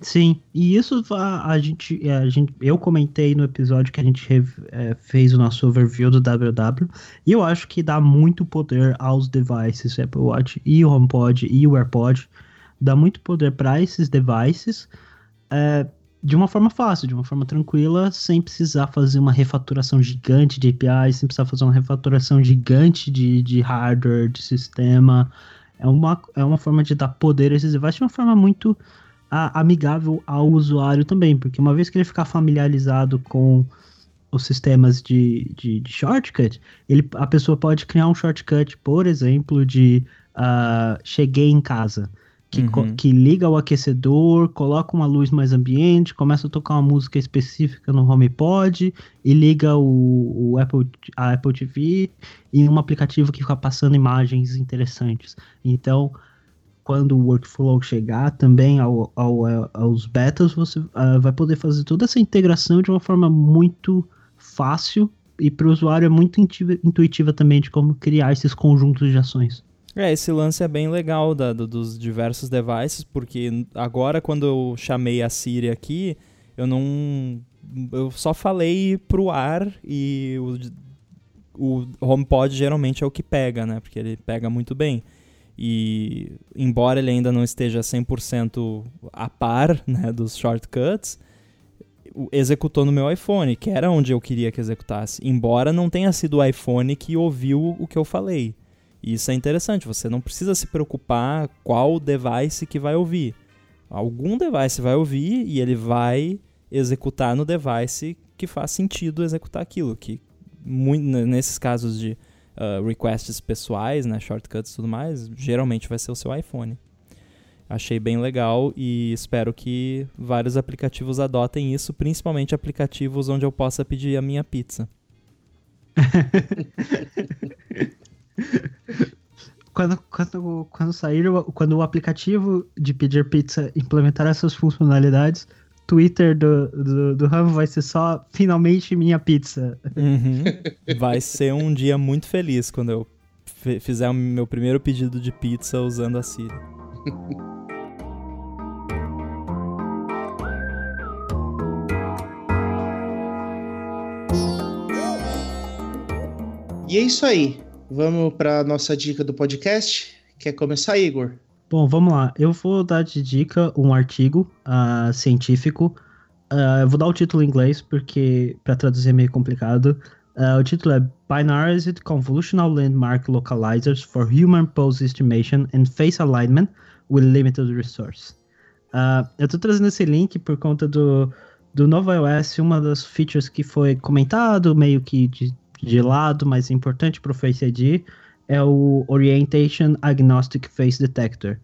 Sim, e isso a, a, gente, é, a gente. Eu comentei no episódio que a gente é, fez o nosso overview do WW, e eu acho que dá muito poder aos devices, Apple Watch e o HomePod e o AirPod. Dá muito poder para esses devices é, de uma forma fácil, de uma forma tranquila, sem precisar fazer uma refaturação gigante de APIs, sem precisar fazer uma refaturação gigante de, de hardware, de sistema. É uma, é uma forma de dar poder a esses devices de uma forma muito a, amigável ao usuário também, porque uma vez que ele ficar familiarizado com os sistemas de, de, de shortcut, ele, a pessoa pode criar um shortcut, por exemplo, de uh, cheguei em casa, que, uhum. que liga o aquecedor, coloca uma luz mais ambiente, começa a tocar uma música específica no HomePod e liga o, o Apple, a Apple TV em um aplicativo que fica passando imagens interessantes. Então, quando o workflow chegar também ao, ao, aos betas, você uh, vai poder fazer toda essa integração de uma forma muito fácil e para o usuário é muito intuitiva também de como criar esses conjuntos de ações. É, esse lance é bem legal da, do, dos diversos devices, porque agora quando eu chamei a Siri aqui, eu não. Eu só falei pro ar e o, o HomePod geralmente é o que pega, né? Porque ele pega muito bem. E embora ele ainda não esteja 100% a par né, dos shortcuts, executou no meu iPhone, que era onde eu queria que executasse. Embora não tenha sido o iPhone que ouviu o que eu falei. E isso é interessante, você não precisa se preocupar qual device que vai ouvir. Algum device vai ouvir e ele vai executar no device que faz sentido executar aquilo, que muito, nesses casos de uh, requests pessoais, né, shortcuts e tudo mais, geralmente vai ser o seu iPhone. Achei bem legal e espero que vários aplicativos adotem isso, principalmente aplicativos onde eu possa pedir a minha pizza. quando, quando, quando sair, quando o aplicativo de pedir pizza implementar essas funcionalidades, Twitter do, do, do Ram vai ser só finalmente minha pizza. Uhum. Vai ser um dia muito feliz quando eu fizer o meu primeiro pedido de pizza usando a Siri. E é isso aí. Vamos para nossa dica do podcast. Quer começar, Igor? Bom, vamos lá. Eu vou dar de dica um artigo uh, científico. Uh, eu vou dar o título em inglês porque para traduzir é meio complicado. Uh, o título é Binarized Convolutional Landmark Localizers for Human Pose Estimation and Face Alignment with Limited Resource. eu estou trazendo esse link por conta do, do novo iOS, uma das features que foi comentado, meio que de, de lado, mas importante para o Face ID, é o Orientation Agnostic Face Detector.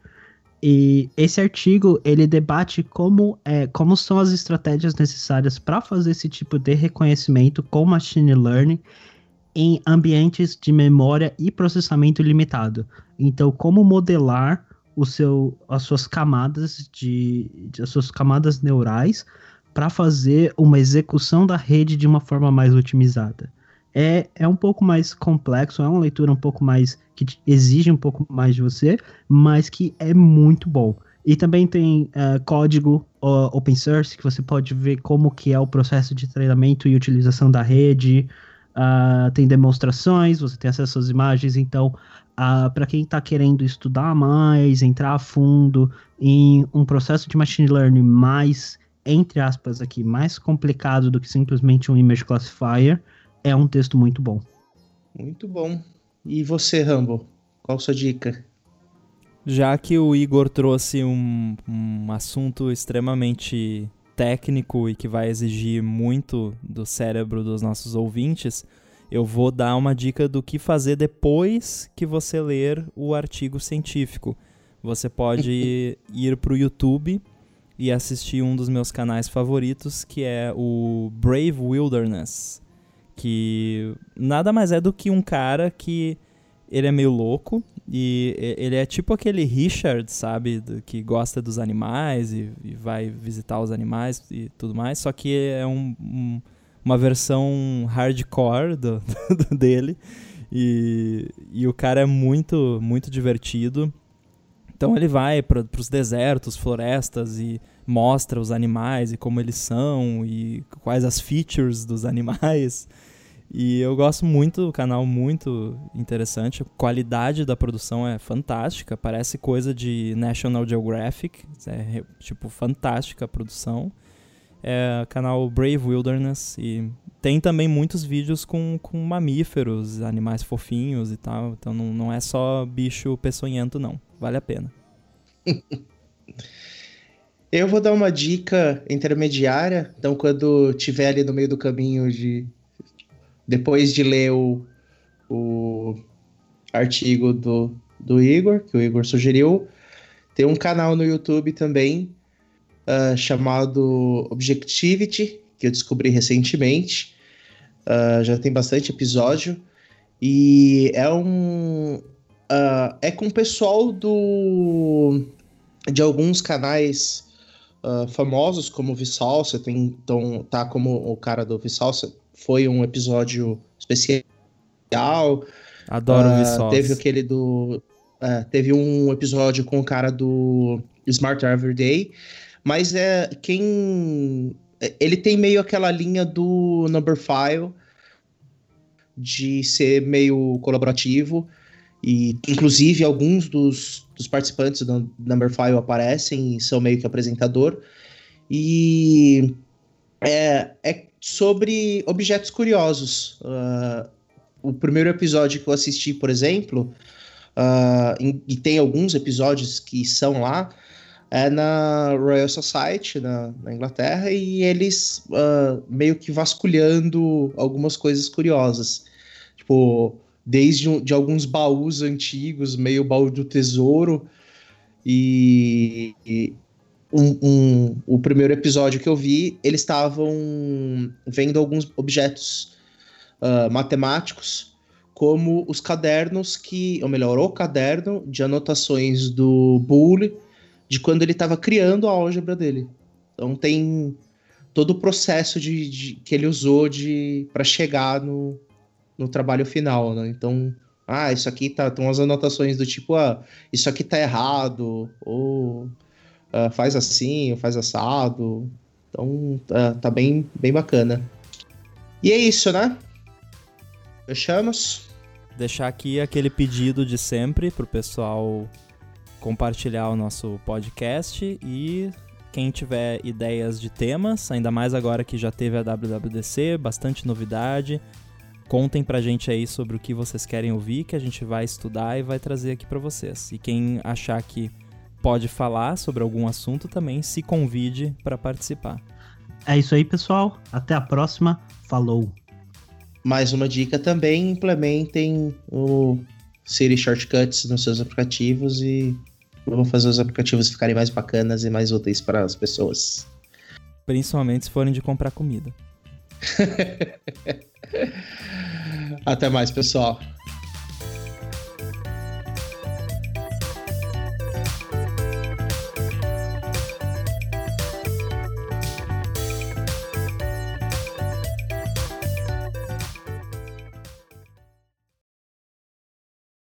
E esse artigo ele debate como, é, como são as estratégias necessárias para fazer esse tipo de reconhecimento com machine learning em ambientes de memória e processamento limitado. Então, como modelar o seu, as suas camadas de, de as suas camadas neurais para fazer uma execução da rede de uma forma mais otimizada é, é um pouco mais complexo, é uma leitura um pouco mais que exige um pouco mais de você, mas que é muito bom. E também tem uh, código uh, open source que você pode ver como que é o processo de treinamento e utilização da rede. Uh, tem demonstrações, você tem acesso às imagens. Então, uh, para quem está querendo estudar mais, entrar a fundo em um processo de machine learning mais, entre aspas aqui, mais complicado do que simplesmente um image classifier, é um texto muito bom. Muito bom. E você, Rambo? Qual sua dica? Já que o Igor trouxe um, um assunto extremamente técnico e que vai exigir muito do cérebro dos nossos ouvintes, eu vou dar uma dica do que fazer depois que você ler o artigo científico. Você pode ir para o YouTube e assistir um dos meus canais favoritos, que é o Brave Wilderness que nada mais é do que um cara que ele é meio louco e ele é tipo aquele Richard, sabe, que gosta dos animais e, e, vai visitar os animais e tudo mais, só que é um, um, uma versão hardcore do, do, dele e, e o cara é muito, muito divertido. Então ele vai para os desertos, florestas e mostra os animais e como eles são e quais as features dos animais. E eu gosto muito do canal, muito interessante. A qualidade da produção é fantástica, parece coisa de National Geographic, é tipo fantástica a produção. É canal Brave Wilderness e tem também muitos vídeos com, com mamíferos, animais fofinhos e tal. Então não, não é só bicho peçonhento, não. Vale a pena. Eu vou dar uma dica intermediária. Então, quando tiver ali no meio do caminho de. Depois de ler o, o artigo do, do Igor, que o Igor sugeriu, tem um canal no YouTube também uh, chamado Objectivity, que eu descobri recentemente. Uh, já tem bastante episódio. E é um. Uh, é com o pessoal do. de alguns canais uh, famosos como o Vissalsa, tem, então tá como o cara do Vissalsa, foi um episódio especial. Adoro uh, o Vissalsa. Teve aquele do... é, teve um episódio com o cara do Smart Everyday, mas é quem ele tem meio aquela linha do Number File de ser meio colaborativo e inclusive alguns dos, dos participantes do Number File aparecem e são meio que apresentador e é, é sobre objetos curiosos. Uh, o primeiro episódio que eu assisti, por exemplo, uh, em, e tem alguns episódios que são lá, é na Royal Society, na, na Inglaterra, e eles uh, meio que vasculhando algumas coisas curiosas. Tipo, desde de alguns baús antigos, meio baú do tesouro, e, e um, um, o primeiro episódio que eu vi, eles estavam vendo alguns objetos uh, matemáticos, como os cadernos que, ou melhor, o caderno de anotações do Bull de quando ele estava criando a álgebra dele. Então tem todo o processo de, de que ele usou de para chegar no, no trabalho final, né? Então, ah, isso aqui tá, tem umas anotações do tipo, ah, isso aqui tá errado, ou uh, faz assim, ou faz assado. Então, tá, tá bem, bem bacana. E é isso, né? Fechamos? Deixar aqui aquele pedido de sempre pro pessoal compartilhar o nosso podcast e quem tiver ideias de temas, ainda mais agora que já teve a WWDC, bastante novidade, contem pra gente aí sobre o que vocês querem ouvir, que a gente vai estudar e vai trazer aqui para vocês. E quem achar que pode falar sobre algum assunto também se convide para participar. É isso aí, pessoal. Até a próxima. Falou. Mais uma dica também: implementem o Siri Shortcuts nos seus aplicativos e vão fazer os aplicativos ficarem mais bacanas e mais úteis para as pessoas. Principalmente se forem de comprar comida. Até mais, pessoal.